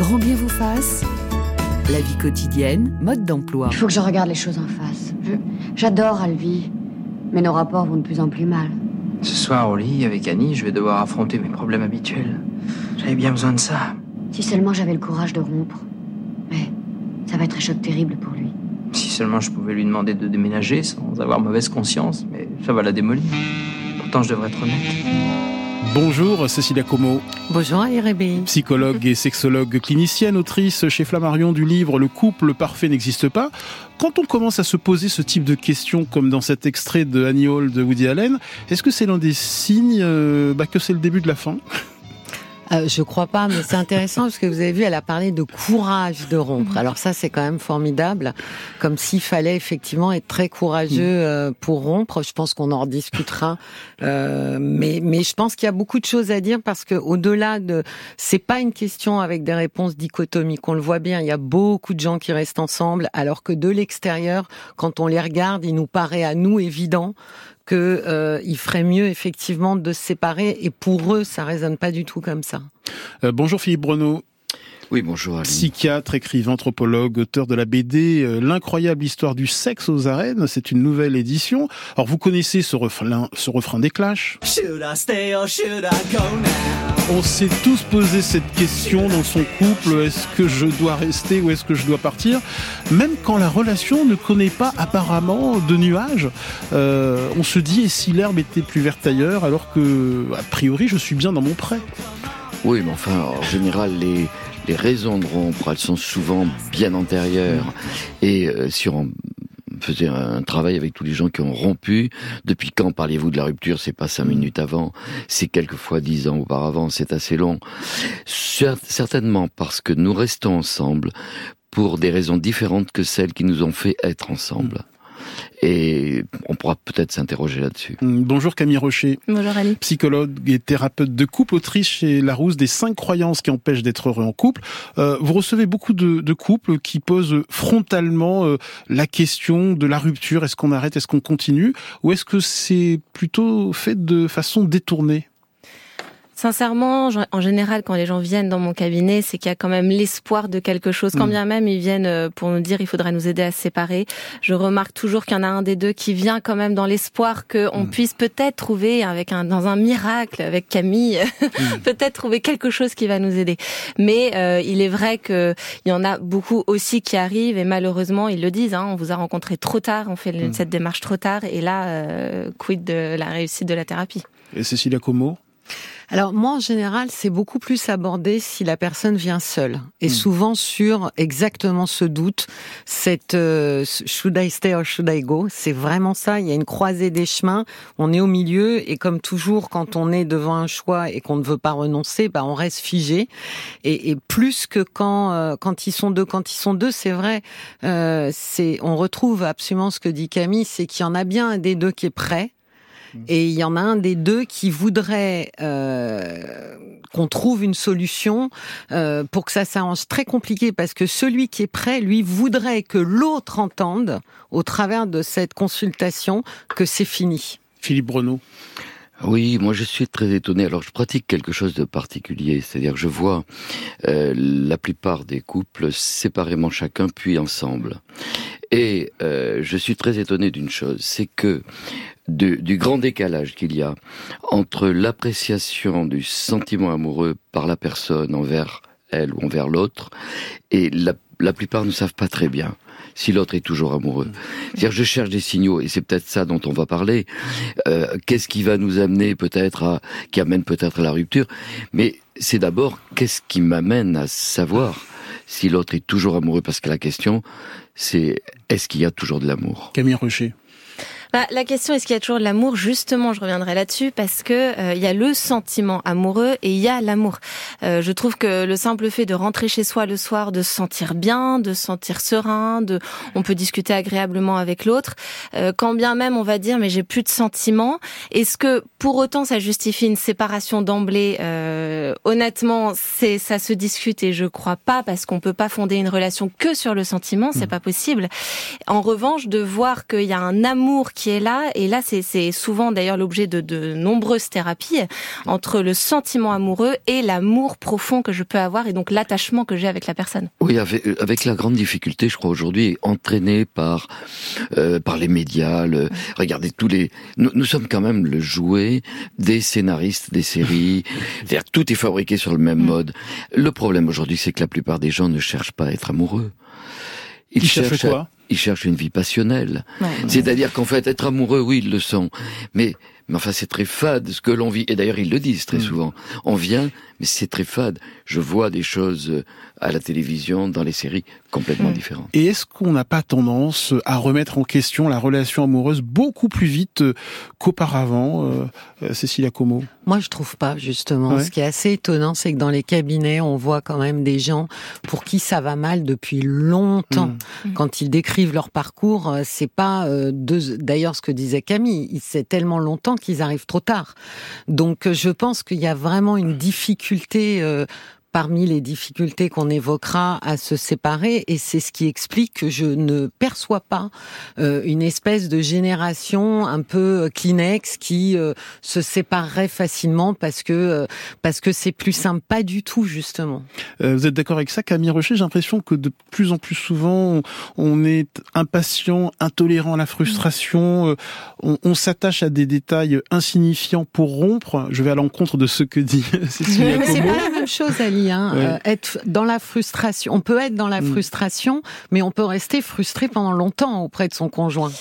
Grand bien vous fasse. La vie quotidienne, mode d'emploi. Il faut que je regarde les choses en face. J'adore Alvi, mais nos rapports vont de plus en plus mal. Ce soir au lit avec Annie, je vais devoir affronter mes problèmes habituels. J'avais bien besoin de ça. Si seulement j'avais le courage de rompre. Mais ça va être un choc terrible pour lui. Si seulement je pouvais lui demander de déménager sans avoir mauvaise conscience, mais ça va la démolir. Pourtant, je devrais être honnête. Bonjour Cécilia Como. Bonjour Irébi. Psychologue et sexologue clinicienne, autrice chez Flammarion du livre Le couple parfait n'existe pas. Quand on commence à se poser ce type de questions, comme dans cet extrait de Annie Hall de Woody Allen, est-ce que c'est l'un des signes euh, bah, que c'est le début de la fin? Euh, je crois pas, mais c'est intéressant parce que vous avez vu, elle a parlé de courage de rompre. Alors ça, c'est quand même formidable, comme s'il fallait effectivement être très courageux mm. euh, pour rompre. Je pense qu'on en rediscutera, euh, mais mais je pense qu'il y a beaucoup de choses à dire parce que au-delà de, c'est pas une question avec des réponses dichotomiques. On le voit bien, il y a beaucoup de gens qui restent ensemble, alors que de l'extérieur, quand on les regarde, il nous paraît à nous évident qu'il euh, ferait mieux effectivement de se séparer. Et pour eux, ça résonne pas du tout comme ça. Euh, bonjour Philippe Bruno. Oui, bonjour. Aline. Psychiatre, écrivain, anthropologue, auteur de la BD euh, L'incroyable histoire du sexe aux arènes. C'est une nouvelle édition. Alors vous connaissez ce refrain, ce refrain des Clash. On s'est tous posé cette question dans son couple. Est-ce que je dois rester ou est-ce que je dois partir? Même quand la relation ne connaît pas apparemment de nuages, euh, on se dit et si l'herbe était plus verte ailleurs alors que a priori je suis bien dans mon prêt? Oui, mais enfin, en général, les, les raisons de rompre, elles sont souvent bien antérieures. Et euh, si on faisait un travail avec tous les gens qui ont rompu, depuis quand parliez-vous de la rupture? C'est pas cinq minutes avant, c'est quelquefois dix ans auparavant, c'est assez long. Certainement parce que nous restons ensemble pour des raisons différentes que celles qui nous ont fait être ensemble. Et on pourra peut-être s'interroger là-dessus. Mm, bonjour Camille Rocher. Bonjour Ali. Psychologue et thérapeute de couple, autrice chez Larousse des cinq croyances qui empêchent d'être heureux en couple. Euh, vous recevez beaucoup de, de, couples qui posent frontalement euh, la question de la rupture. Est-ce qu'on arrête? Est-ce qu'on continue? Ou est-ce que c'est plutôt fait de façon détournée? Sincèrement, en général, quand les gens viennent dans mon cabinet, c'est qu'il y a quand même l'espoir de quelque chose. Quand mm. bien même ils viennent euh, pour nous dire il faudrait nous aider à se séparer, je remarque toujours qu'il y en a un des deux qui vient quand même dans l'espoir qu'on mm. puisse peut-être trouver, avec un, dans un miracle, avec Camille, mm. peut-être trouver quelque chose qui va nous aider. Mais euh, il est vrai qu'il y en a beaucoup aussi qui arrivent et malheureusement ils le disent. Hein, on vous a rencontré trop tard, on fait cette démarche trop tard et là, euh, quid de la réussite de la thérapie? Et Cécilia Como? Alors moi, en général, c'est beaucoup plus abordé si la personne vient seule. Et hmm. souvent sur exactement ce doute, cette euh, should I stay or should I go? C'est vraiment ça. Il y a une croisée des chemins. On est au milieu et comme toujours, quand on est devant un choix et qu'on ne veut pas renoncer, bah on reste figé. Et, et plus que quand euh, quand ils sont deux, quand ils sont deux, c'est vrai. Euh, c'est on retrouve absolument ce que dit Camille, c'est qu'il y en a bien un des deux qui est prêt et il y en a un des deux qui voudrait euh, qu'on trouve une solution euh, pour que ça s'arrange. Très compliqué parce que celui qui est prêt, lui, voudrait que l'autre entende, au travers de cette consultation, que c'est fini. Philippe Breneau. Oui, moi je suis très étonné. Alors je pratique quelque chose de particulier, c'est-à-dire que je vois euh, la plupart des couples séparément chacun puis ensemble. Et euh, je suis très étonné d'une chose, c'est que du grand décalage qu'il y a entre l'appréciation du sentiment amoureux par la personne envers elle ou envers l'autre, et la, la plupart ne savent pas très bien si l'autre est toujours amoureux. C'est-à-dire, je cherche des signaux, et c'est peut-être ça dont on va parler. Euh, Qu'est-ce qui va nous amener peut-être à, qui amène peut-être à la rupture Mais c'est d'abord qu'est-ce qui m'amène à savoir si l'autre est toujours amoureux, parce que la question, c'est est-ce qu'il y a toujours de l'amour? Camille Rocher. Bah, la question est-ce qu'il y a toujours de l'amour? Justement, je reviendrai là-dessus parce que euh, il y a le sentiment amoureux et il y a l'amour. Euh, je trouve que le simple fait de rentrer chez soi le soir, de se sentir bien, de se sentir serein, de, on peut discuter agréablement avec l'autre. Euh, quand bien même on va dire mais j'ai plus de sentiments, est-ce que pour autant ça justifie une séparation d'emblée? Honnêtement, c'est ça se discute et je crois pas parce qu'on peut pas fonder une relation que sur le sentiment, c'est mmh. pas possible. En revanche, de voir qu'il y a un amour qui est là, et là c'est souvent d'ailleurs l'objet de, de nombreuses thérapies, entre le sentiment amoureux et l'amour profond que je peux avoir, et donc l'attachement que j'ai avec la personne. Oui, avec, avec, la grande difficulté, je crois aujourd'hui, entraînée par euh, par les médias. Le, regardez tous les, nous, nous, sommes quand même le jouet des scénaristes des séries. tout est fabriqué sur le même mm. mode. Le problème aujourd'hui, c'est que la plupart des gens ne cherchent pas à être amoureux. Ils, cherchent, quoi Ils cherchent une vie passionnelle. C'est-à-dire qu'en fait, être amoureux, oui, ils le sont. Mais, mais enfin, c'est très fade ce que l'on vit. Et d'ailleurs, ils le disent très mm. souvent. On vient, mais c'est très fade. Je vois des choses euh, à la télévision, dans les séries, complètement mm. différentes. Et est-ce qu'on n'a pas tendance à remettre en question la relation amoureuse beaucoup plus vite euh, qu'auparavant, euh, Cécilia Como? Moi, je trouve pas, justement. Ce qui est assez étonnant, c'est que dans les cabinets, on voit quand même des gens pour qui ça va mal depuis longtemps. Mm. Mm. Quand ils décrivent leur parcours, euh, c'est pas euh, deux... D'ailleurs, ce que disait Camille, c'est tellement longtemps qu'ils arrivent trop tard. Donc, euh, je pense qu'il y a vraiment une difficulté parmi les difficultés qu'on évoquera à se séparer et c'est ce qui explique que je ne perçois pas euh, une espèce de génération un peu euh, Kleenex qui euh, se séparerait facilement parce que parce que c'est plus simple pas du tout justement. vous êtes d'accord avec ça Camille Rocher J'ai l'impression que de plus en plus souvent on, est impatient, intolérant à la frustration, on, on s'attache à des détails insignifiants pour rompre. Je vais à l'encontre de ce que dit Cécilia Como. C'est pas la même chose Ali Hein, euh, être dans la frustration. On peut être dans la mm. frustration, mais on peut rester frustré pendant longtemps auprès de son conjoint.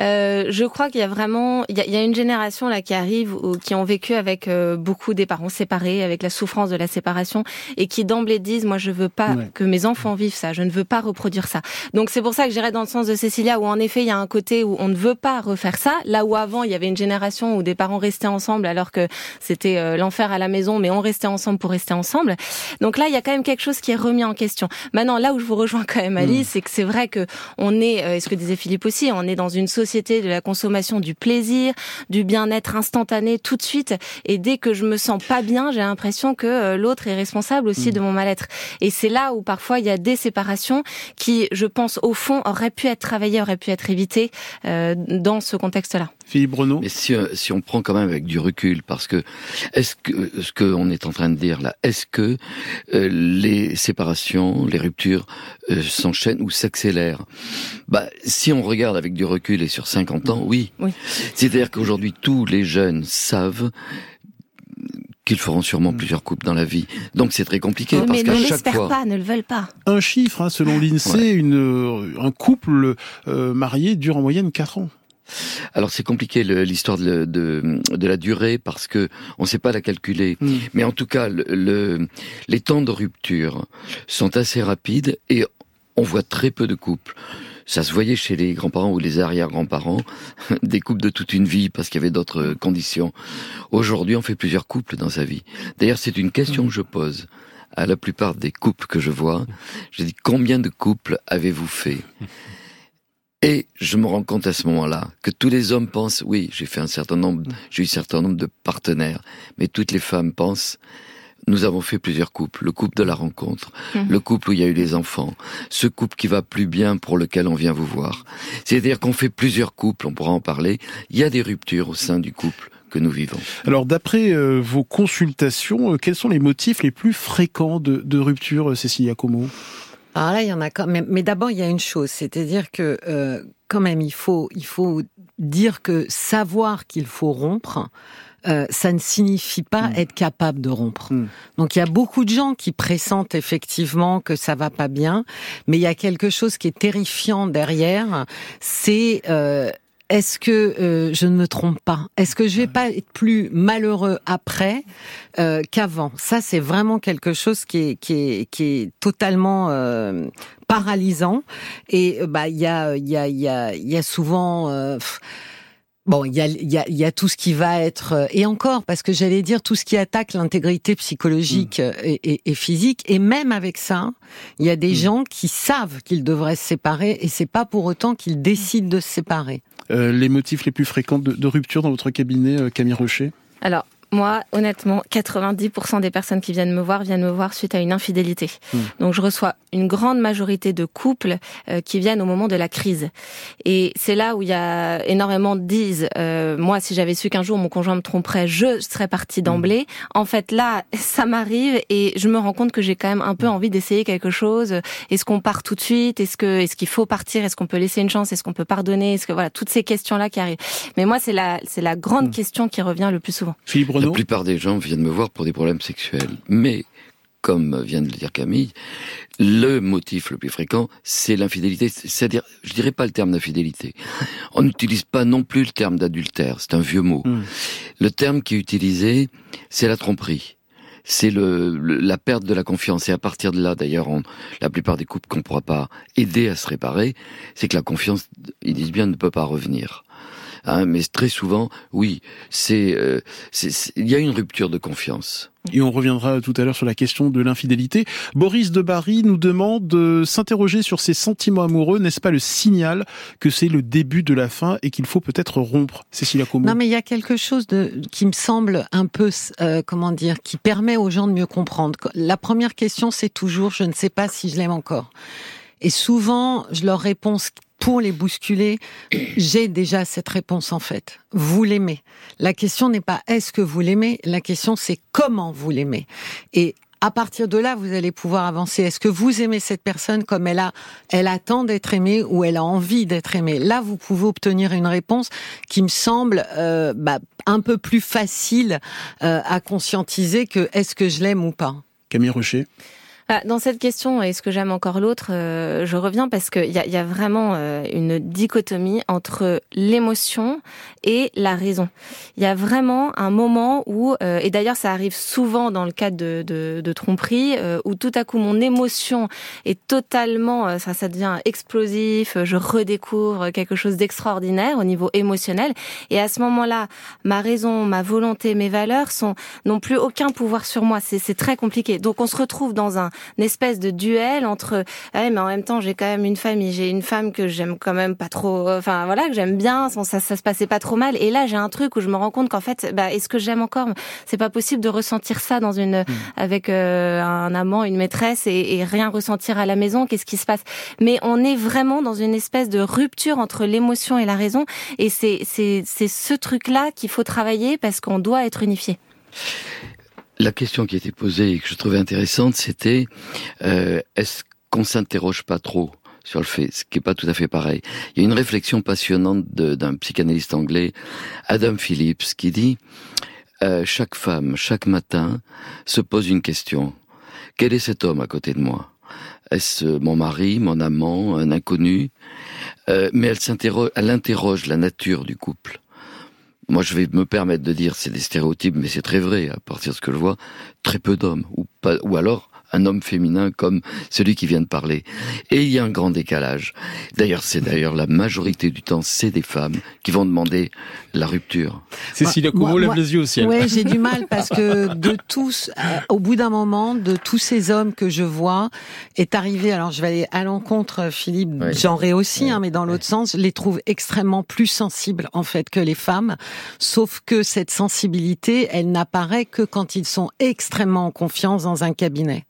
Euh, je crois qu'il y a vraiment, il y a, il y a, une génération là qui arrive ou, qui ont vécu avec euh, beaucoup des parents séparés, avec la souffrance de la séparation, et qui d'emblée disent, moi je veux pas que mes enfants vivent ça, je ne veux pas reproduire ça. Donc c'est pour ça que j'irais dans le sens de Cécilia, où en effet il y a un côté où on ne veut pas refaire ça, là où avant il y avait une génération où des parents restaient ensemble alors que c'était euh, l'enfer à la maison, mais on restait ensemble pour rester ensemble. Donc là il y a quand même quelque chose qui est remis en question. Maintenant là où je vous rejoins quand même Alice, mm. c'est que c'est vrai que on est, euh, ce que disait Philippe aussi, on est dans une société société de la consommation du plaisir, du bien-être instantané tout de suite. Et dès que je me sens pas bien, j'ai l'impression que euh, l'autre est responsable aussi mm. de mon mal-être. Et c'est là où parfois il y a des séparations qui, je pense, au fond, auraient pu être travaillées, auraient pu être évitées euh, dans ce contexte-là. Philippe Renaud. Mais si, euh, si on prend quand même avec du recul, parce que est-ce que ce qu'on est en train de dire là, est-ce que les séparations, les ruptures s'enchaînent ou s'accélèrent? Bah, si on regarde avec du recul et sur 50 ans, oui. C'est-à-dire qu'aujourd'hui, tous les jeunes savent qu'ils feront sûrement plusieurs couples dans la vie. Donc c'est très compliqué parce qu'à chaque fois pas, ne le veulent pas. Un chiffre, hein, selon l'Insee, une euh, un couple euh, marié dure en moyenne 4 ans. Alors c'est compliqué l'histoire de, de, la durée parce que on ne sait pas la calculer. Hmm. Mais en tout cas, le, les temps de rupture sont assez rapides et on voit très peu de couples ça se voyait chez les grands-parents ou les arrière-grands-parents, des couples de toute une vie parce qu'il y avait d'autres conditions. Aujourd'hui, on fait plusieurs couples dans sa vie. D'ailleurs, c'est une question que je pose à la plupart des couples que je vois. Je dis combien de couples avez-vous fait? Et je me rends compte à ce moment-là que tous les hommes pensent oui, j'ai fait un certain nombre, j'ai eu un certain nombre de partenaires, mais toutes les femmes pensent nous avons fait plusieurs couples. Le couple de la rencontre, mhm. le couple où il y a eu les enfants, ce couple qui va plus bien pour lequel on vient vous voir. C'est-à-dire qu'on fait plusieurs couples, on pourra en parler. Il y a des ruptures au sein du couple que nous vivons. Alors d'après euh, vos consultations, euh, quels sont les motifs les plus fréquents de, de rupture, euh, Cécilia Como? Alors là, il y en a quand même. Mais d'abord, il y a une chose, c'est-à-dire que quand même, il faut, il faut dire que savoir qu'il faut rompre, euh, ça ne signifie pas mm. être capable de rompre. Mm. Donc il y a beaucoup de gens qui pressentent effectivement que ça va pas bien, mais il y a quelque chose qui est terrifiant derrière, c'est euh, est-ce que euh, je ne me trompe pas? Est-ce que je vais pas être plus malheureux après euh, qu'avant? Ça, c'est vraiment quelque chose qui est, qui est, qui est totalement euh, paralysant. Et bah il y a, il y a, il y a, il y a souvent Bon, il y a, y, a, y a, tout ce qui va être euh, et encore parce que j'allais dire tout ce qui attaque l'intégrité psychologique mm. et, et, et, physique et même avec ça, il y a des mm. gens qui savent qu'ils devraient se séparer et c'est pas pour autant qu'ils décident de se séparer. Euh, les motifs les plus fréquents de, de, rupture dans votre cabinet, euh, Camille Rocher? Alors Moi, honnêtement, 90% des personnes qui viennent me voir viennent me voir suite à une infidélité. Hmm. Donc je reçois une grande majorité de couples euh, qui viennent au moment de la crise. Et c'est là où il y a énormément de disent, euh, moi si j'avais su qu'un jour mon conjoint me tromperait, je serais partie d'emblée. Hmm. En fait là, ça m'arrive et je me rends compte que j'ai quand même un peu hmm. envie d'essayer quelque chose. Est-ce qu'on part tout de suite? Est-ce que est-ce qu'il faut partir? Est-ce qu'on peut laisser une chance? Est-ce qu'on peut pardonner? Est-ce que voilà toutes ces questions là qui arrivent. Mais moi c'est la c'est la grande question qui revient le plus souvent. La plupart des gens viennent me voir pour des problèmes sexuels, mais comme vient de le dire Camille, le motif le plus fréquent, c'est l'infidélité. C'est-à-dire, je dirais pas le terme d'infidélité. On n'utilise pas non plus le terme d'adultère. C'est un vieux mot. Hmm. Le terme qui est utilisé, c'est la tromperie. C'est le, la perte de la confiance. Et à partir de là, d'ailleurs, la plupart des couples qu'on pourra pas aider à se réparer, c'est que la confiance, ils disent bien, ne peut pas revenir. Hein, mais très souvent, oui, euh, c'est, il y a une rupture de confiance. Et on reviendra tout à l'heure sur la question de l'infidélité. Boris de Barry nous demande de s'interroger sur ses sentiments amoureux. N'est-ce pas le signal que c'est le début de la fin et qu'il faut peut-être rompre Cécilia Como. Non, mais il y a quelque chose de, qui me semble un peu, euh, comment dire, qui permet aux gens de mieux comprendre. La première question, c'est toujours, je ne sais pas si je l'aime encore. Et souvent, je leur réponds pour les bousculer, j'ai déjà cette réponse en fait. Vous l'aimez. La question n'est pas est-ce que vous l'aimez, la question c'est comment vous l'aimez. Et à partir de là, vous allez pouvoir avancer. Est-ce que vous aimez cette personne comme elle a, elle attend d'être aimée ou elle a envie d'être aimée? Là, vous pouvez obtenir une réponse qui me semble euh, bah, un peu plus facile euh, à conscientiser que est-ce que je l'aime ou pas. Camille Rocher. Bah, dans cette question, est-ce que j'aime encore l'autre euh, Je reviens parce qu'il y a, y a vraiment euh, une dichotomie entre l'émotion et la raison. Il y a vraiment un moment où, euh, et d'ailleurs ça arrive souvent dans le cadre de, de, de tromperie, où tout à coup mon émotion est totalement, ça, ça devient explosif, je redécouvre quelque chose d'extraordinaire au niveau émotionnel, et à ce moment-là, ma raison, ma volonté, mes valeurs sont n'ont plus aucun pouvoir sur moi. C'est très compliqué. Donc on se retrouve dans un espèce de duel entre ouais, mais en même temps j'ai quand même une famille, j'ai une femme que j'aime quand même pas trop, enfin voilà que j'aime bien, ça, ça se passait pas trop mal. Et là j'ai un truc où je me rends compte qu'en fait, bah, est-ce que j'aime encore? C'est pas possible de ressentir ça dans une hmm. avec euh, un amant, une maîtresse et, et rien ressentir à la maison. Qu'est-ce qui se passe? Mais on est vraiment dans une espèce de rupture entre l'émotion et la raison. Et c'est c'est c'est ce truc là qu'il faut travailler parce qu'on doit être unifié. La question qui était posée et que je trouvais intéressante, c'était euh, est-ce qu'on s'interroge pas trop sur le fait, ce qui est pas tout à fait pareil? Il y a une réflexion passionnante d'un psychanalyste anglais, Adam Phillips, qui dit euh, chaque femme, chaque matin, se pose une question. Quel est cet homme à côté de moi? Est-ce mon mari, mon amant, un inconnu? Euh, Mais elle elle interroge la nature du couple. Moi, je vais me permettre de dire, c'est des stéréotypes, mais c'est très vrai, à partir de ce que je vois, très peu d'hommes, ou, pas, ou alors un homme féminin comme celui qui vient de parler. Et il y a un grand décalage. D'ailleurs, c'est d'ailleurs la majorité du temps, c'est des femmes qui vont demander la rupture. Cécilia Courreau lève les yeux au ciel. Oui, j'ai du mal parce que de tous, euh, au bout d'un moment, de tous ces hommes que je vois, est arrivé, alors je vais aller à l'encontre, Philippe, j'en ai aussi, hein, mais dans l'autre sens, je les trouve extrêmement plus sensibles, en fait, que les femmes. Sauf que cette sensibilité, elle n'apparaît que quand ils sont extrêmement en confiance dans un cabinet.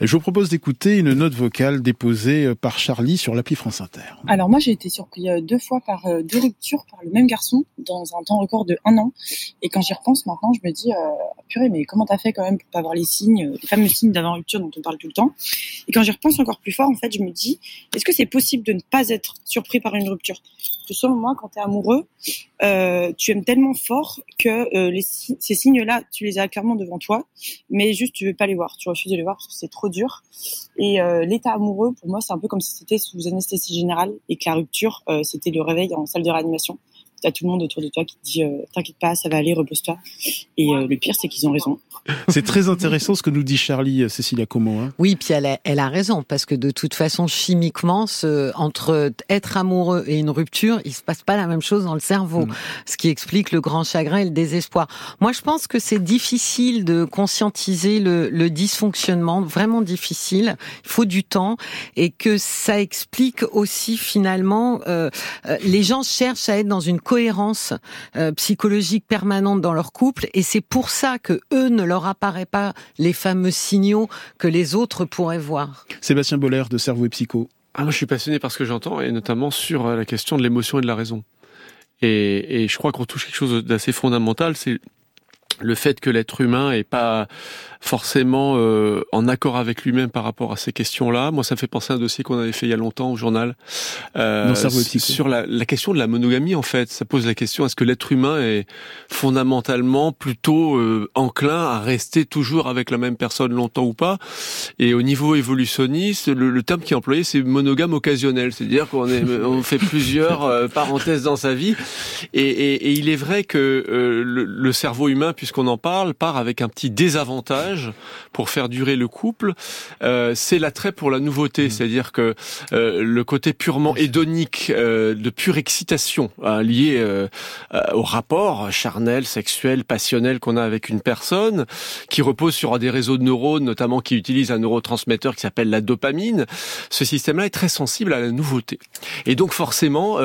Je vous propose d'écouter une note vocale déposée euh, par Charlie sur l'appli France Inter. Alors moi j'ai été surpris euh, deux fois par euh, deux ruptures par le même garçon dans un temps record de un an. Et quand j'y repense maintenant, je me dis purée mais comment t'as fait quand même pour pas avoir les signes, les fameux signes d'avant rupture dont on parle tout le temps? Et quand j'y repense encore plus fort, en fait, je me dis est-ce que c'est possible de ne pas être surpris par une rupture? Parce que selon moi, quand t'es amoureux, tu aimes tellement fort que ces signes-là, tu les as clairement devant toi, mais juste tu veux pas les voir, tu refuses de les voir c'est trop dur. Et euh, l'état amoureux, pour moi, c'est un peu comme si c'était sous anesthésie générale et que la rupture, euh, c'était le réveil en salle de réanimation t'as tout le monde autour de toi qui te dit euh, t'inquiète pas, ça va aller, repose-toi. Et euh, le pire, c'est qu'ils ont raison. C'est très intéressant ce que nous dit Charlie, euh, Cécilia Como. Hein. Oui, puis elle a, elle a raison parce que de toute façon, chimiquement, ce, entre être amoureux et une rupture, il se passe pas la même chose dans le cerveau, mm. ce qui explique le grand chagrin et le désespoir. Moi, je pense que c'est difficile de conscientiser le, le dysfonctionnement, vraiment difficile. Il faut du temps et que ça explique aussi finalement, euh, les gens cherchent à être dans une cohérence euh, psychologique permanente dans leur couple, et c'est pour ça que eux ne leur apparaissent pas les fameux signaux que les autres pourraient voir. Sébastien Boller de Cerveau et Psycho. Ah, moi, je suis passionné par ce que j'entends, et notamment sur la question de l'émotion et de la raison. Et, et je crois qu'on touche quelque chose d'assez fondamental, c'est le fait que l'être humain est pas forcément euh, en accord avec lui-même par rapport à ces questions-là. Moi, ça me fait penser à un dossier qu'on avait fait il y a longtemps au journal euh, sur la, la, question de la monogamie. En fait, ça pose la question est-ce que l'être humain est fondamentalement plutôt euh, enclin à rester toujours avec la même personne longtemps ou pas? Et au niveau évolutionniste, le, le terme qui est employé, c'est monogame occasionnel, c'est-à-dire qu'on on fait plusieurs euh, parenthèses dans sa vie. Et, et, et, il est vrai que euh, le, le cerveau humain, puisqu'on en parle, part avec un petit désavantage pour faire durer le couple, euh, c'est l'attrait pour la nouveauté, mmh. c'est-à-dire que euh, le côté purement hédonique, euh, de pure excitation hein, lié au rapport charnel, sexuel, passionnel qu'on a avec une personne, qui repose sur des réseaux de neurones, notamment qui utilisent un neurotransmetteur qui s'appelle la dopamine. Ce système-là est très sensible à la nouveauté. Et donc forcément,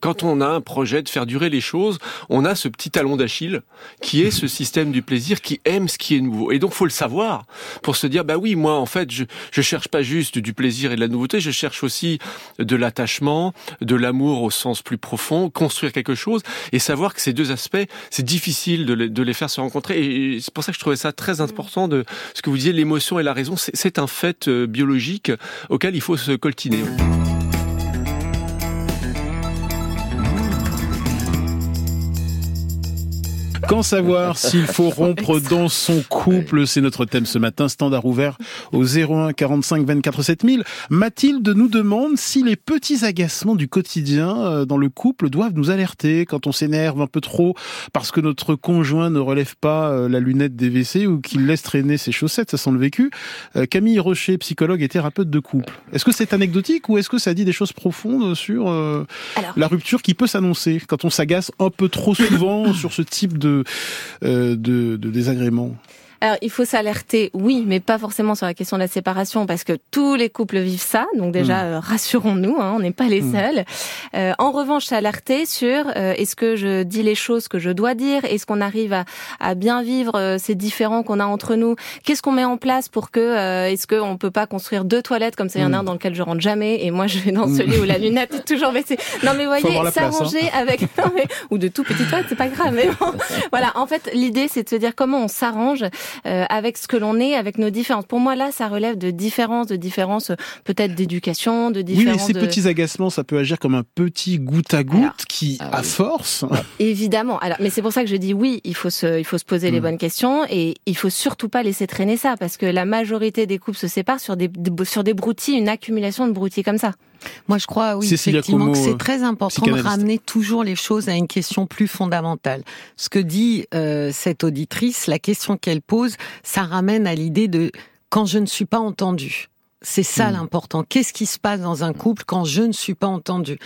quand on a un projet de faire durer les choses, on a ce petit talon d'Achille qui est ce système du plaisir qui aime ce qui est nouveau. Et donc faut le savoir pour se dire bah oui moi en fait je je cherche pas juste du plaisir et de la nouveauté, je cherche aussi de l'attachement, de l'amour au sens plus profond, construire quelque chose et savoir que ces deux aspects c'est difficile de les, de les faire se rencontrer et c'est pour ça que je trouvais ça très important de ce que vous disiez l'émotion et la raison c'est un fait euh, biologique auquel il faut se coltiner. Quand savoir s'il faut rompre dans son couple C'est notre thème ce matin, standard ouvert au 01 45 24 7000. Mathilde nous demande si les petits agacements du quotidien euh, dans le couple doivent nous alerter quand on s'énerve un peu trop parce que notre conjoint ne relève pas euh, la lunette des WC ou qu'il laisse traîner ses chaussettes, ça sent le vécu. Euh, Camille Rocher, psychologue et thérapeute de couple. Est-ce que c'est anecdotique ou est-ce que ça dit des choses profondes sur la rupture qui peut s'annoncer quand on s'agace un peu trop souvent sur ce type de euh, de, de désagréments alors, il faut s'alerter, oui, mais pas forcément sur la question de la séparation, parce que tous les couples vivent ça. Donc déjà, mmh. euh, rassurons-nous, hein, on n'est pas les mmh. seuls. Euh, en revanche, s'alerter sur euh, est-ce que je dis les choses que je dois dire, est-ce qu'on arrive à, à, bien vivre euh, ces différends qu'on a entre nous, qu'est-ce qu'on met en place pour que, euh, est-ce qu'on peut pas construire deux toilettes comme ça, il y en a un mmh. dans lequel je rentre jamais, et moi je vais dans celui où la lunette est toujours baissée. Non mais voyez, s'arranger hein. avec, non, mais, ou de tout petit toilettes, c'est pas grave. Mais bon, voilà, en fait, l'idée c'est de se dire comment on s'arrange euh, avec ce que l'on est, avec nos différences. Pour moi, là, ça relève de différences, de différences euh, peut-être d'éducation, de différences. Oui, mais ces petits agacements, ça peut agir comme un petit goutte à goutte qui, ah à force. Évidemment. Alors, mais c'est pour ça que je dis oui, il faut se, il faut se poser les hmm. bonnes questions et il faut surtout pas laisser traîner ça parce que la majorité des couples se séparent sur des, sur des broutilles, une accumulation de broutilles comme ça. Moi, je crois, oui, effectivement, que c'est très important de ramener toujours les choses à une question plus fondamentale. Ce que dit euh, cette auditrice, la question qu'elle pose, ça ramène à l'idée de quand je ne suis pas entendue. C'est ça hmm. l'important. Qu'est-ce qui se passe dans un couple quand je ne suis pas entendu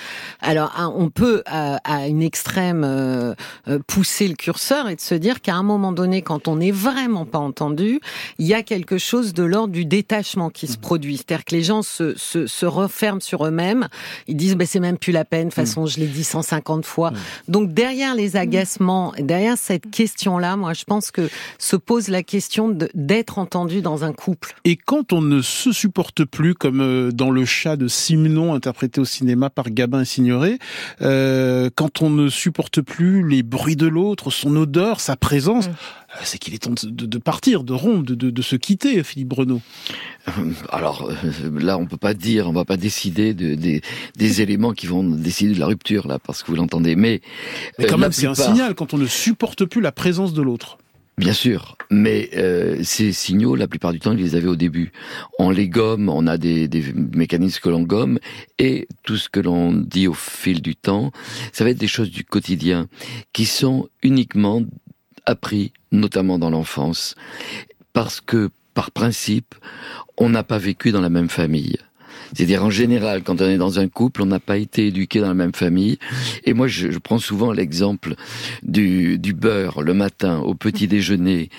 Alors, on peut à, une extrême euh, euh, pousser le curseur et de se dire qu'à un moment donné, quand on n'est vraiment pas entendu, il y a quelque chose de l'ordre du détachement qui se hmm. produit. C'est-à-dire que les gens se, se, se referment sur eux-mêmes. Ils disent, ben c'est même plus la peine. De toute hmm. façon, je l'ai dit 150 fois. Donc derrière les agacements, derrière cette question-là, moi, je pense que se pose la question d'être entendu dans un couple. Et quand on ne se supporte plus, comme euh, dans le chat de Simenon interprété au cinéma par Gabin et Signoret, euh, quand on ne supporte plus les bruits de l'autre, son odeur, sa présence, mm. euh, c'est qu'il est temps de, partir, de rompre, de, de, se quitter, Philippe Breneau. Alors là, on peut pas dire, on va pas décider de, des, éléments qui vont décider de la rupture là, parce que vous l'entendez. Mais, mais quand même, c'est un signal quand on ne supporte plus la présence de l'autre. Bien sûr, mais euh, ces signaux, la plupart du temps, ils les avaient au début. On les gomme, on a des, des mécanismes que l'on gomme, et tout ce que l'on dit au fil du temps, ça va être des choses du quotidien qui sont uniquement appris, notamment dans l'enfance, parce que par principe, on n'a pas vécu dans la même famille. C'est-à-dire en général, quand on est dans un couple, on n'a pas été éduqué dans la même famille. Et moi, je, je prends souvent l'exemple du, du beurre le matin au petit déjeuner.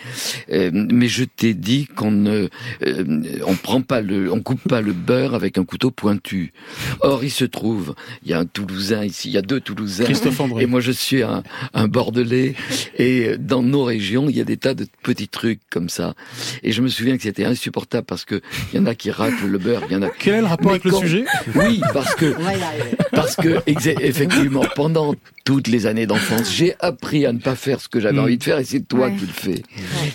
Euh, mais je t'ai dit qu'on ne, euh, on prend pas le, on coupe pas le beurre avec un couteau pointu. Or, il se trouve, il y a un Toulousain ici, il y a deux Toulousains. Christophe André. Et moi, je suis un, un Bordelais. Et dans nos régions, il y a des tas de petits trucs comme ça. Et je me souviens que c'était insupportable parce que il y en a qui raclent le beurre, il y en a. Quel rapport Mais avec le quand- sujet Oui, parce que parce que effectivement, pendant toutes les années d'enfance, j'ai appris à ne pas faire ce que j'avais Mm. envie de faire, et c'est toi Ouais. qui le fais.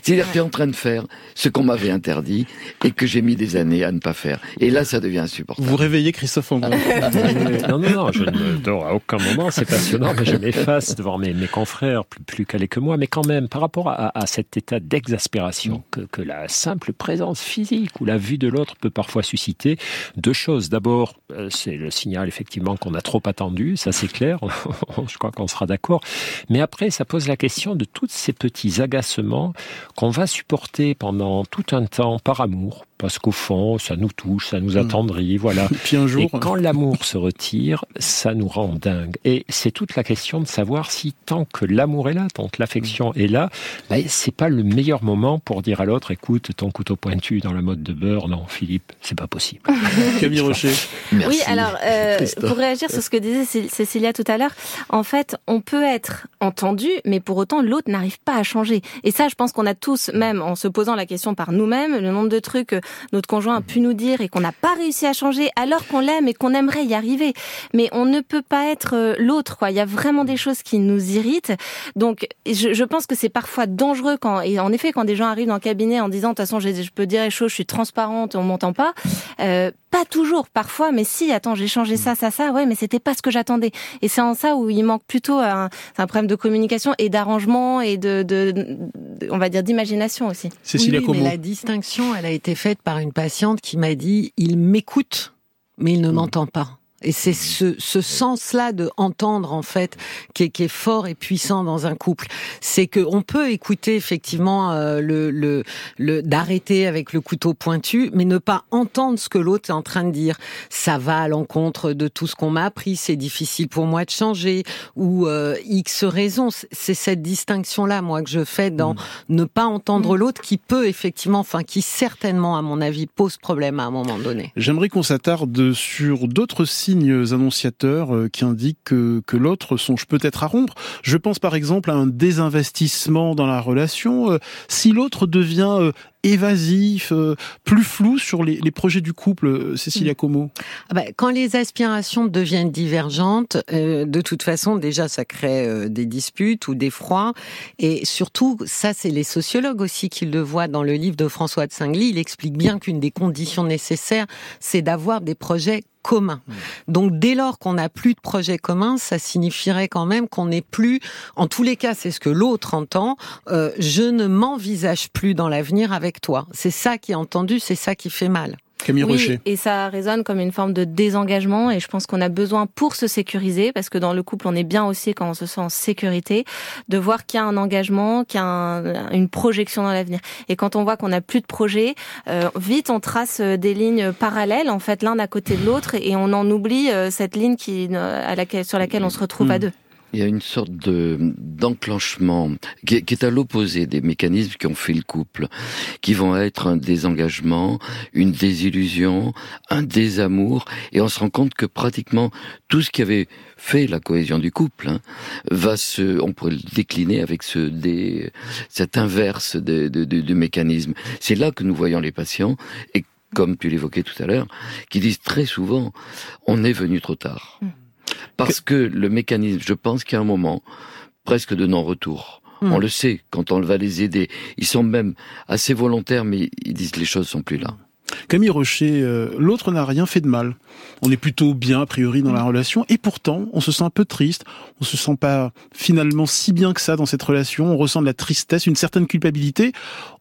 C'est-à-dire que tu es en train de faire ce qu'on m'avait interdit et que j'ai mis des années à ne pas faire. Et là, ça devient insupportable. Vous réveillez Christophe. Euh, non, non, non, je ne me dors à aucun moment, c'est passionnant, mais je m'efface devant mes, mes confrères plus, plus calés que moi. Mais quand même, par rapport à, à cet état d'exaspération que, que la simple présence physique ou la vue de l'autre peut parfois susciter, deux D'abord, euh, c'est le signal effectivement qu'on a trop attendu, ça c'est clair, je crois qu'on sera d'accord. Mais après, ça pose la question de tous ces petits agacements qu'on va supporter pendant tout un temps par amour, parce qu'au fond, ça nous touche, ça nous attendrit, voilà. Puis un jour, Et quand l'amour se retire, ça nous rend dingue. Et c'est toute la question de savoir si tant que l'amour est là, tant que l'affection est là, ben, c'est pas le meilleur moment pour dire à l'autre, écoute, ton couteau pointu dans la mode de beurre, non, Philippe, c'est pas possible. Camille Rocher. Merci. Oui, alors euh, pour réagir sur ce que disait Cé- Cécilia tout à l'heure, en fait, on peut être entendu, mais pour autant l'autre n'arrive pas à changer. Et ça, je pense qu'on a tous, même en se posant la question par nous-mêmes, le nombre de trucs que notre conjoint a pu nous dire et qu'on n'a pas réussi à changer, alors qu'on l'aime et qu'on aimerait y arriver. Mais on ne peut pas être euh, l'autre, quoi. Il y a vraiment des choses qui nous irritent. Donc, je, je pense que c'est parfois dangereux quand, et en effet, quand des gens arrivent dans le cabinet en disant, de toute façon, je, je peux dire les choses, je suis transparente, on m'entend pas. Euh, pas toujours, parfois, mais si, attends, j'ai changé ça, ça, ça, ouais, mais c'était pas ce que j'attendais. Et c'est en ça où il manque plutôt un, un problème de communication et d'arrangement et de, de, de- on va dire, d'imagination aussi. Cécilia oui, mais la distinction, elle a été faite par une patiente qui m'a dit il m'écoute, mais il ne m'entend pas. Et c'est ce, ce sens-là de entendre en fait qui est, qui est fort et puissant dans un couple. C'est que on peut écouter effectivement euh, le, le, le d'arrêter avec le couteau pointu, mais ne pas entendre ce que l'autre est en train de dire. Ça va à l'encontre de tout ce qu'on m'a appris. C'est difficile pour moi de changer ou euh, x raisons. C'est cette distinction-là moi que je fais dans ne pas entendre l'autre qui peut effectivement, enfin qui certainement à mon avis pose problème à un moment donné. J'aimerais qu'on s'attarde sur d'autres signes annonciateurs euh, qui indiquent que, que l'autre songe peut-être à rompre. Je pense par exemple à un désinvestissement dans la relation. Euh, Si l'autre devient euh, évasif, euh, plus flou sur les, les projets du couple, Cécilia Como. Ah bah, quand les aspirations deviennent divergentes, euh, de toute façon, déjà, ça crée euh, des disputes ou des froids. Et surtout, ça, c'est les sociologues aussi qui le voient dans le livre de François de Singly. Il explique bien qu'une des conditions nécessaires, c'est d'avoir des projets communs. Donc, dès lors qu'on n'a plus de projets communs, ça signifierait quand même qu'on n'est plus, en tous les cas, c'est ce que l'autre entend, euh, je ne m'envisage plus dans l'avenir avec toi. C'est ça qui est entendu, c'est ça qui fait mal. Camille Oui, Rocher. et ça résonne comme une forme de désengagement et je pense qu'on a besoin pour se sécuriser parce que dans le couple on est bien aussi quand on se sent en sécurité de voir qu'il y a un engagement, qu'il y a un- une projection dans l'avenir. Et quand on voit qu'on n'a plus de projet, euh, vite on trace euh, des lignes parallèles en fait l'un à côté de l'autre et on en oublie euh, cette ligne qui euh, à laquelle sur laquelle on se retrouve à deux. Il y a une sorte de d'enclenchement qui, est- à l'opposé des mécanismes qui ont fait le couple, qui vont être un désengagement, une désillusion, un désamour, et on se rend compte que pratiquement tout ce qui avait fait la cohésion du couple hein, va se, on pourrait le décliner avec ce dé, cet inverse de, mécanisme. C'est là que nous voyons les patients et comme tu l'évoquais tout à l'heure, qui disent très souvent, on est venu trop tard. Parce que le mécanisme, je pense qu'il y a un moment presque de non-retour. Mm. On le sait quand on va les aider. Ils sont même assez volontaires, mais ils disent les choses sont plus là. Camille Rocher, euh, l'autre n'a rien fait de mal. On est plutôt bien a priori dans la relation et pourtant on se sent un peu triste. On se sent pas finalement si bien que ça dans cette relation. On ressent de la tristesse, une certaine culpabilité.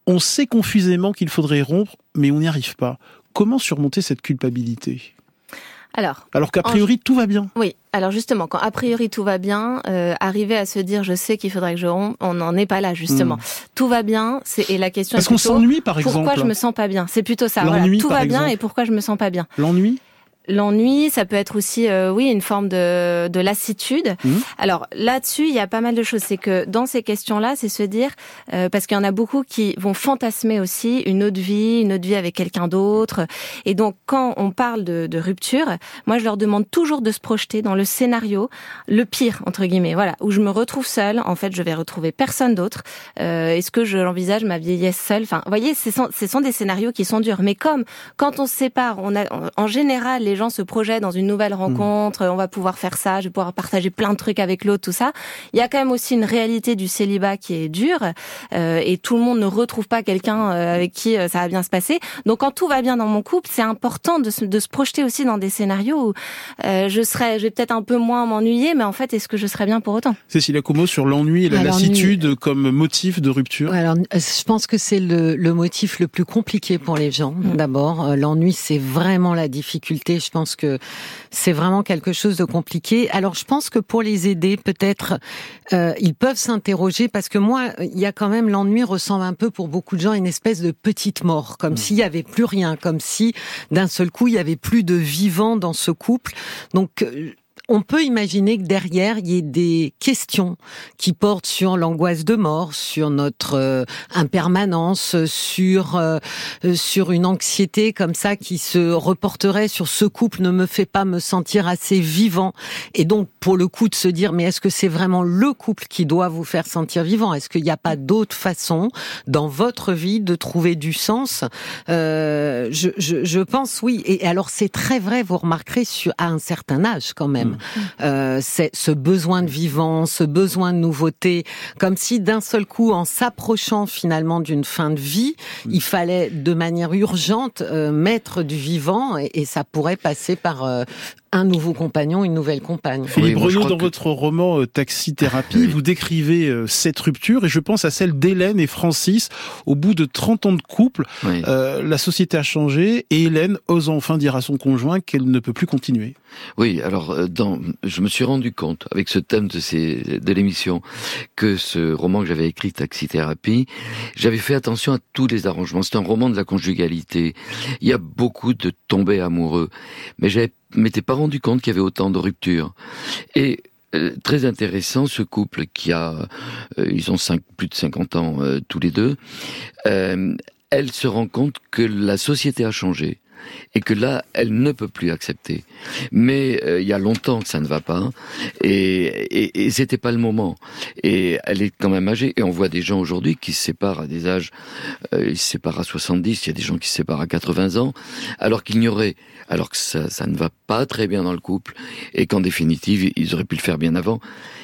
On sait confusément qu'il faudrait rompre, mais on n'y arrive pas. Comment surmonter cette culpabilité? Alors Alors qu'a En- priori tout va bien. Oui, alors justement, quand a priori tout va bien, euh, arriver à se dire je sais qu'il faudrait que je rompe, on n'en est pas là justement. Mm. Tout va bien, c'est et la question Parce qu'on s'ennuie par exemple. pourquoi je me sens pas bien? C'est plutôt ça. Voilà, tout va bien et pourquoi je me sens pas bien? L'ennui? L'ennui, ça peut être aussi, euh, oui, une forme de, de lassitude. Mmh. Alors là-dessus, il y a pas mal de choses. C'est que dans ces questions-là, c'est se dire, euh, parce qu'il y en a beaucoup qui vont fantasmer aussi une autre vie, une autre vie avec quelqu'un d'autre. Et donc, quand on parle de, de rupture, moi, je leur demande toujours de se projeter dans le scénario le pire entre guillemets, voilà, où je me retrouve seule. En fait, je vais retrouver personne d'autre. Euh, Est-ce que je l'envisage ma vieillesse seule? Enfin, vous voyez, ce sont, ce sont des scénarios qui sont durs. Mais comme quand on se sépare, on a, en général, les gens se projettent dans une nouvelle rencontre. On va pouvoir faire ça, je vais pouvoir partager plein de trucs avec l'autre, tout ça. Il y a quand même aussi une réalité du célibat qui est dure, euh, et tout le monde ne retrouve pas quelqu'un euh, avec qui euh, ça va bien se passer. Donc, quand tout va bien dans mon couple, c'est important de se, de se projeter aussi dans des scénarios où euh, je serais, je vais peut-être un peu moins m'ennuyer, mais en fait, est-ce que je serais bien pour autant? Cécilia Como sur l'ennui et la lassitude comme motif de rupture. Ouais, Alors, euh, je pense que c'est le, le motif le plus compliqué pour les gens. D'abord, Euh, l'ennui, c'est vraiment la difficulté. Je pense que c'est vraiment quelque chose de compliqué. Alors, je pense que pour les aider, peut-être, euh, ils peuvent s'interroger parce que moi, il y a quand même l'ennui ressemble un peu pour beaucoup de gens à une espèce de petite mort, comme s'il y avait plus rien, comme si d'un seul coup il y avait plus de vivant dans ce couple. Donc euh, on peut imaginer que derrière, il y ait des questions qui portent sur l'angoisse de mort, sur notre euh, impermanence, sur euh, sur une anxiété comme ça qui se reporterait sur ce couple ne me fait pas me sentir assez vivant. Et donc, pour le coup, de se dire, mais est-ce que c'est vraiment le couple qui doit vous faire sentir vivant? Est-ce qu'il n'y a pas d'autre façon dans votre vie de trouver du sens? Euh, je, je, je pense oui. Et alors, c'est très vrai, vous remarquerez, sur, à un certain âge quand même. Euh, c'est ce besoin de vivant, ce besoin de nouveauté, comme si d'un seul coup, en s'approchant finalement d'une fin de vie, il fallait de manière urgente euh, mettre du vivant, et, et ça pourrait passer par euh, un nouveau compagnon, une nouvelle compagne. Philippe je Renaud, dans que- votre roman euh, Taxi Thérapie, vous décrivez euh, cette rupture et je pense à celle d'Hélène et Francis. Au bout de 30 ans de couple, Oui. euh, la société a changé et Hélène ose enfin dire à son conjoint qu'elle ne peut plus continuer. Oui, alors euh, dans, je me suis rendu compte avec ce thème de, ces, de l'émission que ce roman que j'avais écrit, Taxi Thérapie, j'avais fait attention à tous les arrangements. C'est un roman de la conjugalité. Il y a beaucoup de tombés amoureux, mais je m'étais pas rendu compte qu'il y avait autant de ruptures. Et euh, très intéressant, ce couple qui a, euh, ils ont cinq, plus de 50 ans euh, tous les deux. euh, elle se rend compte que la société a changé et que là, elle ne peut plus accepter. Mais euh, il y a longtemps que ça ne va pas, et, c'était pas le moment. Et elle est quand même âgée, et on voit des gens aujourd'hui qui se séparent à des âges, euh, ils se séparent à 70, il y a des gens qui se séparent à 80 ans, alors qu'il n'y aurait, alors que ça, ça ne va pas très bien dans le couple, et qu'en définitive, ils auraient pu le faire bien avant.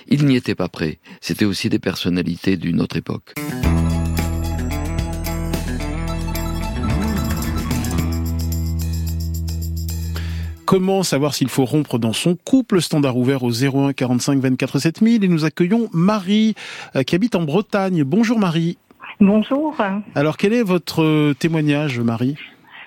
Ils n'y étaient pas prêts. C'était aussi des personnalités d'une autre époque. Comment savoir s'il faut rompre dans son couple? Standard ouvert au 01 45 24 7000 et nous accueillons Marie euh, qui habite en Bretagne. Bonjour Marie. Bonjour. Alors quel est votre euh, témoignage Marie?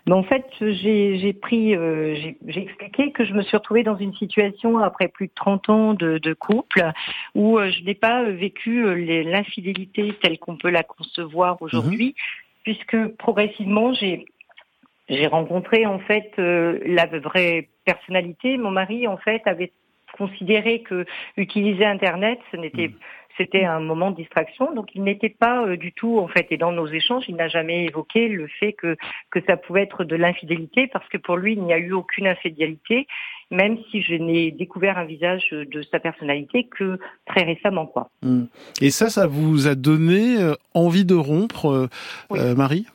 Ben, en fait, j'ai j'ai pris, euh, j'ai expliqué que je me suis retrouvée dans une situation après plus de 30 ans de, de couple où je n'ai pas vécu l'infidélité telle qu'on peut la concevoir aujourd'hui, puisque progressivement j'ai j'ai rencontré en fait euh, la vraie personnalité. Mon mari en fait avait considéré que utiliser Internet, ce n'était c'était un moment de distraction, donc il n'était pas euh, du tout en fait. Et dans nos échanges, il n'a jamais évoqué le fait que que ça pouvait être de l'infidélité, parce que pour lui, il n'y a eu aucune infidélité, même si je n'ai découvert un visage de sa personnalité que très récemment, quoi. Hmm. Et ça, ça vous a donné euh, envie de rompre, euh, Oui. euh, Marie?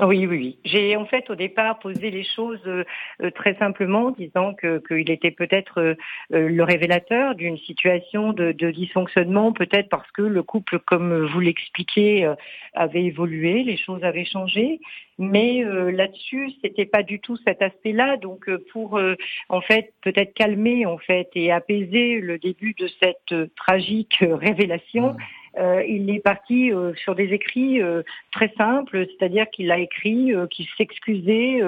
Oui, oui, oui. J'ai en fait au départ posé les choses euh, euh, très simplement, disant que qu'il était peut-être euh, euh, le révélateur d'une situation de, de dysfonctionnement, peut-être parce que le couple, comme vous l'expliquez, euh, avait évolué, les choses avaient changé. Mais euh, là-dessus, c'était pas du tout cet aspect-là. Donc, pour en fait peut-être calmer en fait et apaiser le début de cette tragique révélation. Euh, il est parti euh, sur des écrits euh, très simples, c'est-à-dire qu'il a écrit qu'il s'excusait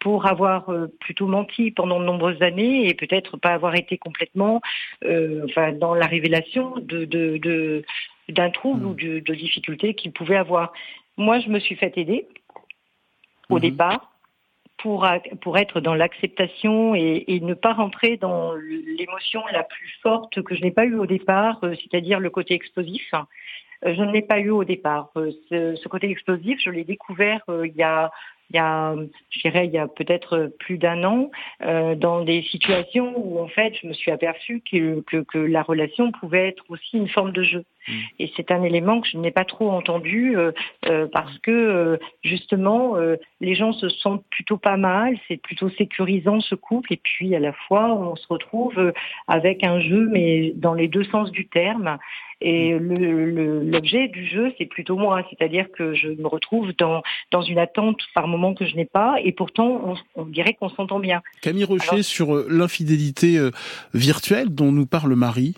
pour avoir plutôt menti pendant de nombreuses années et peut-être pas avoir été complètement enfin, dans la révélation de, de, de- d'un trouble ou de, de difficultés qu'il pouvait avoir. Moi, je me suis fait aider au Mhm. départ pour, pour être dans l'acceptation et, ne pas rentrer dans l'émotion la plus forte que je n'ai pas eue au départ, euh, c'est-à-dire le côté explosif. Euh, je ne l'ai pas eu au départ. Euh, ce, côté explosif, je l'ai découvert il y a il y a, je dirais, il y a peut-être plus d'un an, dans des situations où en fait, je me suis aperçue que, que, la relation pouvait être aussi une forme de jeu. Mmh. Et c'est un élément que je n'ai pas trop entendu euh, euh, parce que euh, justement, euh, les gens se sentent plutôt pas mal, c'est plutôt sécurisant ce couple, et puis à la fois, on se retrouve avec un jeu, mais dans les deux sens du terme. Et l'objet du jeu, c'est plutôt moi, c'est-à-dire que je me retrouve dans, dans une attente par moment que je n'ai pas, et pourtant on, on dirait qu'on s'entend bien. Camille Rocher Alors, sur l'infidélité virtuelle dont nous parle Marie.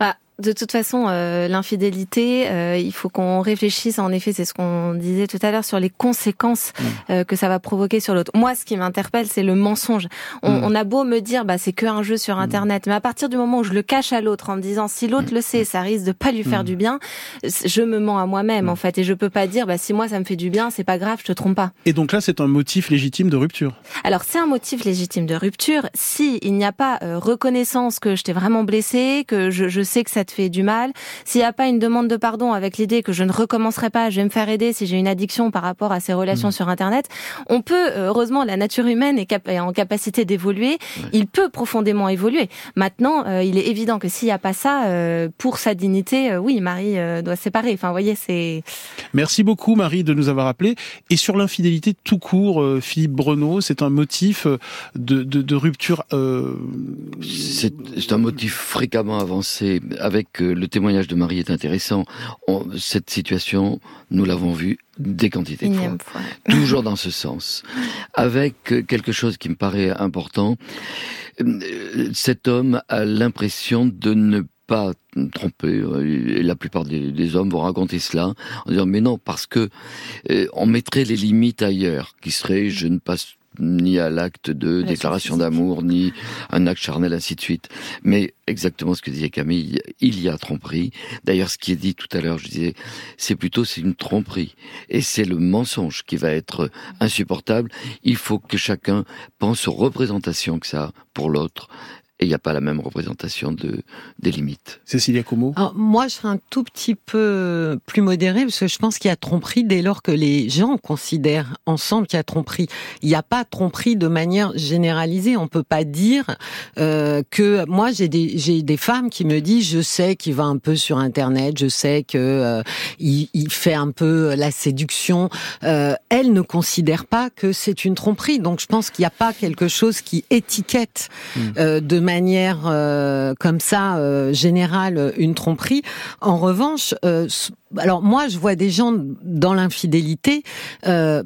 Bah, de toute façon, euh, l'infidélité, euh, il faut qu'on réfléchisse. En effet, c'est ce qu'on disait tout à l'heure sur les conséquences mmh. euh, que ça va provoquer sur l'autre. Moi, ce qui m'interpelle, c'est le mensonge. On, mmh. on, a beau me dire, bah c'est que un jeu sur mmh. Internet, mais à partir du moment où je le cache à l'autre en me disant, si l'autre le sait, ça risque de pas lui faire du bien, je me mens à moi-même en fait, et je peux pas dire, bah si moi ça me fait du bien, c'est pas grave, je te trompe pas. Et donc là, c'est un motif légitime de rupture. Alors c'est un motif légitime de rupture si il n'y a pas reconnaissance que je t'ai vraiment blessé, que je, je sais que ça te fait du mal, s'il n'y a pas une demande de pardon avec l'idée que je ne recommencerai pas, je vais me faire aider si j'ai une addiction par rapport à ces relations mmh. sur Internet, on peut, heureusement, la nature humaine est, cap est en capacité d'évoluer, ouais. il peut profondément évoluer. Maintenant, euh, il est évident que s'il n'y a pas ça, euh, pour sa dignité, euh, oui, Marie euh, doit se séparer. Enfin, vous voyez, c'est... Merci beaucoup, Marie, de nous avoir appelé. Et sur l'infidélité tout court, euh, Philippe Breneau, c'est un motif de, de, de rupture... C'est un motif fréquemment avancé avec le témoignage de Marie est intéressant. On, cette situation, nous l'avons vue des quantités de fois. fois. Toujours dans ce sens. Avec quelque chose qui me paraît important. Cet homme a l'impression de ne pas tromper. Et la plupart des, des, hommes vont raconter cela en disant mais non parce que euh, on mettrait les limites ailleurs, qui serait je ne passe ni à l'acte de déclaration d'amour, ni un acte charnel, ainsi de suite. Mais exactement ce que disait Camille, il y a tromperie. D'ailleurs, ce qui est dit tout à l'heure, je disais, c'est plutôt c'est une tromperie. Et c'est le mensonge qui va être insupportable. Il faut que chacun pense aux représentations que ça a pour l'autre et il n'y a pas la même représentation de, des limites. Cécilia Como Alors, Moi, je serais un tout petit peu plus modéré, parce que je pense qu'il y a tromperie dès lors que les gens considèrent ensemble qu'il y a tromperie. Il n'y a pas tromperie de manière généralisée. On peut pas dire euh, que... Moi, j'ai des, j'ai des femmes qui me disent, je sais qu'il va un peu sur Internet, je sais que euh, il, il, fait un peu la séduction. Euh, elles ne considèrent pas que c'est une tromperie. Donc, je pense qu'il n'y a pas quelque chose qui étiquette mmh. euh, de manière euh, comme ça euh, générale une tromperie. En revanche, euh, alors moi je vois des gens dans l'infidélité euh,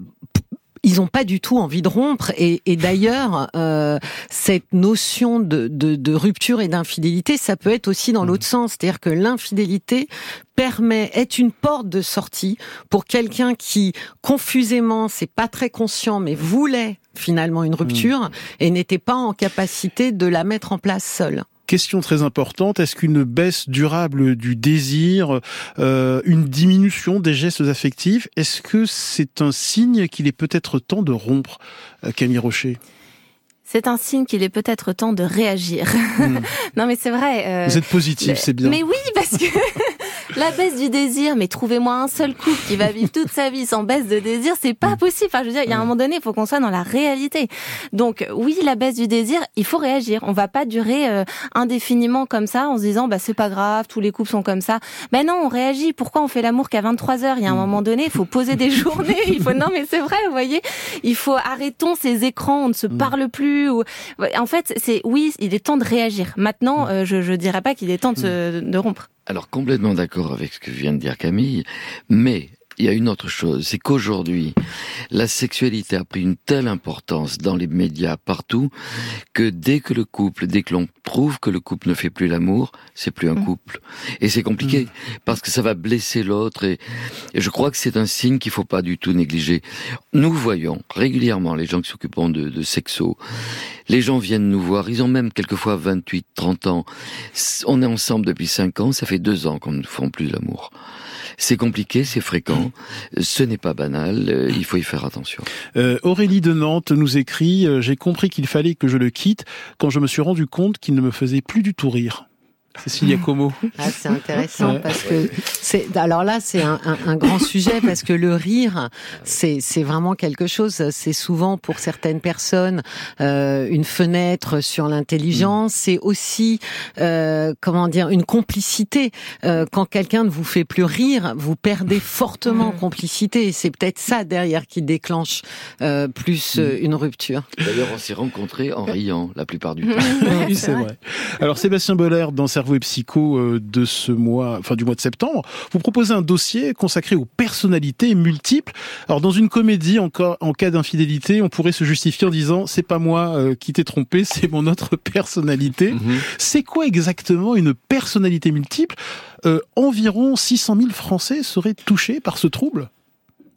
ils n'ont pas du tout envie de rompre. Et, et d'ailleurs, euh, cette notion de, de, de rupture et d'infidélité, ça peut être aussi dans l'autre sens. C'est-à-dire que l'infidélité permet, est une porte de sortie pour quelqu'un qui, confusément, c'est pas très conscient, mais voulait finalement une rupture mmh. et n'était pas en capacité de la mettre en place seul question très importante. Est-ce qu'une baisse durable du désir, euh, une diminution des gestes affectifs, est-ce que c'est un signe qu'il est peut-être temps de rompre, euh, Camille Rocher c'est un signe qu'il est peut-être temps de réagir. Mmh. non mais c'est vrai. Euh, Vous êtes positif, c'est bien. Mais oui, parce que la baisse du désir, mais trouvez-moi un seul couple qui va vivre toute sa vie sans baisse de désir, c'est pas possible. Enfin, je veux dire, il y a un moment donné, il faut qu'on soit dans la réalité. Donc, oui, la baisse du désir, il faut réagir. On va pas durer euh, indéfiniment comme ça en se disant, bah, c'est pas grave, tous les couples sont comme ça. Ben non, on réagit. Pourquoi on fait l'amour qu'à 23 heures? Il y a un moment donné, il faut poser des journées. Il faut, non, mais c'est vrai, vous voyez. Il faut arrêtons ces écrans, on ne se parle plus. Ou... En fait, c'est, oui, il est temps de réagir. Maintenant, euh, je, je dirais pas qu'il est temps de, se, de rompre. Alors complètement d'accord avec ce que vient de dire Camille, mais il y a une autre chose, c'est qu'aujourd'hui, la sexualité a pris une telle importance dans les médias partout que dès que le couple, dès que l'on prouve que le couple ne fait plus l'amour, c'est plus un couple. Et c'est compliqué parce que ça va blesser l'autre et, et, je crois que c'est un signe qu'il faut pas du tout négliger. Nous voyons régulièrement les gens qui s'occupent de, de sexo Les gens viennent nous voir, ils ont même quelquefois 28, 30 ans. On est ensemble depuis 5 ans, ça fait 2 ans qu'on ne fait plus l'amour. C'est compliqué, c'est fréquent, ce n'est pas banal, euh, il faut y faire attention. Euh, Aurélie de Nantes nous écrit euh, J'ai compris qu'il fallait que je le quitte quand je me suis rendu compte qu'il ne me faisait plus du tout rire. Cécilia Como. Ah, c'est intéressant parce que c'est alors là c'est un, un, un, grand sujet parce que le rire c'est c'est vraiment quelque chose. C'est souvent pour certaines personnes euh, une fenêtre sur l'intelligence. C'est aussi euh, comment dire une complicité. Euh, quand quelqu'un ne vous fait plus rire, vous perdez fortement complicité. C'est peut-être ça derrière qui déclenche euh, plus euh, une rupture. D'ailleurs, on s'est rencontrés en riant la plupart du temps. oui, c'est vrai. Alors Sébastien Boller dans sa Cerveau et Psycho euh, de ce mois, enfin du mois de septembre, vous proposez un dossier consacré aux personnalités multiples. Alors dans une comédie, encore en cas d'infidélité, on pourrait se justifier en disant c'est pas moi euh, qui t'ai trompé, c'est mon autre personnalité. -hmm. C'est quoi exactement une personnalité multiple? Euh, Environ 600 000 Français seraient touchés par ce trouble?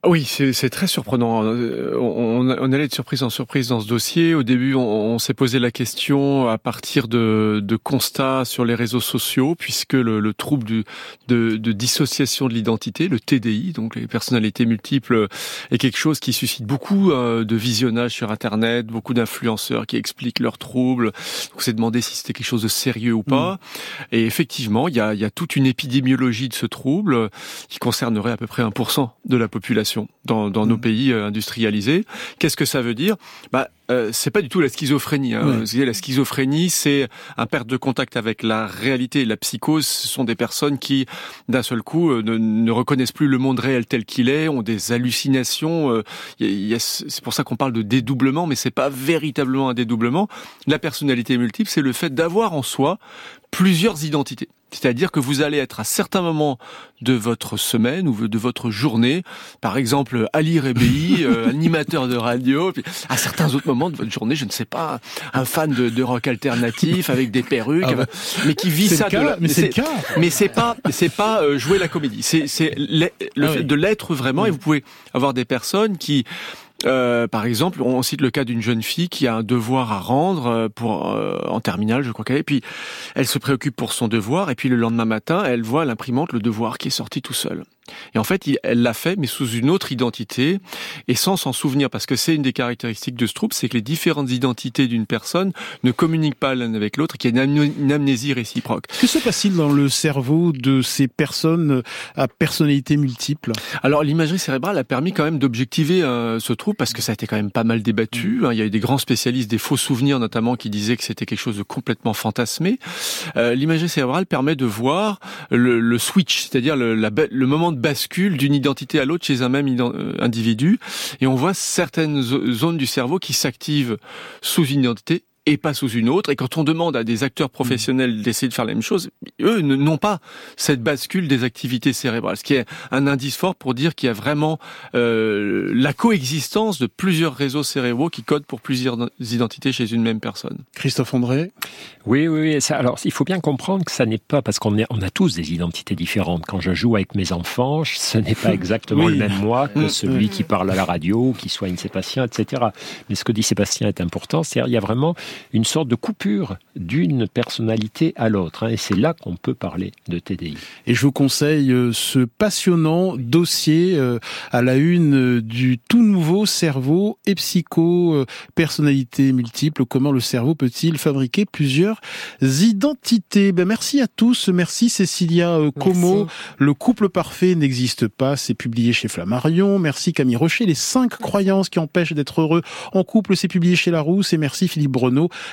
Oui, c'est très surprenant. On, on, allait de surprise en surprise dans ce dossier. Au début, on, on s'est posé la question à partir de, de, constats sur les réseaux sociaux, puisque le, le trouble du, de, de, dissociation de l'identité, le TDI, donc les personnalités multiples, est quelque chose qui suscite beaucoup euh, de visionnage sur Internet, beaucoup d'influenceurs qui expliquent leurs troubles. On s'est demandé si c'était quelque chose de sérieux ou pas. Mmh. Et effectivement, il y a, il y a toute une épidémiologie de ce trouble qui concernerait à peu près 1% de la population dans, dans nos pays euh, industrialisés. Qu'est-ce que ça veut dire? Bah, euh, c'est pas du tout la schizophrénie. Hein. La schizophrénie, c'est un perte de contact avec la réalité. La psychose, ce sont des personnes qui, d'un seul coup, euh, ne, ne, reconnaissent plus le monde réel tel qu'il est, ont des hallucinations. Euh, c'est pour ça qu'on parle de dédoublement, mais c'est pas véritablement un dédoublement. La personnalité multiple, c'est le fait d'avoir en soi plusieurs identités. C'est-à-dire que vous allez être à certains moments de votre semaine ou de votre journée, par exemple Ali Rebei, euh, animateur de radio, puis à certains autres moments de votre journée, je ne sais pas, un fan de, de rock alternatif avec des perruques, ah bah, mais qui vit ça. Cas, de la, mais c'est le cas. Mais c'est pas, c'est pas euh, jouer la comédie. C'est le ah fait oui. de l'être vraiment. Et vous pouvez avoir des personnes qui euh, par exemple, on cite le cas d'une jeune fille qui a un devoir à rendre euh, pour euh, en terminale, je crois qu'elle est. Puis elle se préoccupe pour son devoir, et puis le lendemain matin, elle voit l'imprimante le devoir qui est sorti tout seul. Et en fait, elle l'a fait, mais sous une autre identité et sans s'en souvenir, parce que c'est une des caractéristiques de ce trouble, c'est que les différentes identités d'une personne ne communiquent pas l'une avec l'autre, qu'il y a une amnésie réciproque. Que se passe-t-il dans le cerveau de ces personnes à personnalité multiple Alors, l'imagerie cérébrale a permis quand même d'objectiver euh, ce trouble, parce que ça a été quand même pas mal débattu. Hein. Il y a eu des grands spécialistes des faux souvenirs, notamment, qui disaient que c'était quelque chose de complètement fantasmé. Euh, l'imagerie cérébrale permet de voir le, le switch, c'est-à-dire le, la, le moment de bascule d'une identité à l'autre chez un même individu. Et on voit certaines zones du cerveau qui s'activent sous une identité et pas sous une autre. Et quand on demande à des acteurs professionnels d'essayer de faire la même chose, eux n'ont pas cette bascule des activités cérébrales, ce qui est un indice fort pour dire qu'il y a vraiment euh, la coexistence de plusieurs réseaux cérébraux qui codent pour plusieurs identités chez une même personne. Christophe André? Oui, oui, oui. Ça, alors, il faut bien comprendre que ça n'est pas parce qu'on on a tous des identités différentes. Quand je joue avec mes enfants, ce n'est pas exactement oui. le même moi que celui qui parle à la radio, qui soigne Sébastien, etc. Mais ce que dit Sébastien est important, c'est-à-dire il y a vraiment une sorte de coupure d'une personnalité à l'autre. Hein, et c'est là qu'on peut parler de TDI. Et je vous conseille euh, ce passionnant dossier euh, à la une du tout nouveau cerveau et psycho, euh, personnalité multiple. Comment le cerveau peut-il fabriquer plusieurs identités ben, Merci à tous. Merci Cécilia Como. Merci. Le couple parfait n'existe pas. C'est publié chez Flammarion. Merci Camille Rocher. Les cinq croyances qui empêchent d'être heureux en couple, c'est publié chez Larousse. Et merci Philippe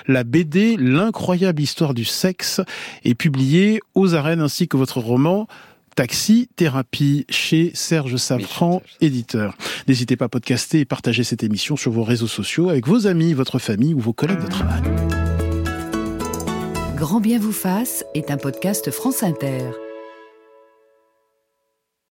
La BD L'incroyable histoire du sexe est publiée aux arènes ainsi que votre roman Taxi Thérapie chez Serge Safran, éditeur. N'hésitez pas à podcaster et partager cette émission sur vos réseaux sociaux avec vos amis, votre famille ou vos collègues de travail. Grand bien vous fasse est un podcast France Inter.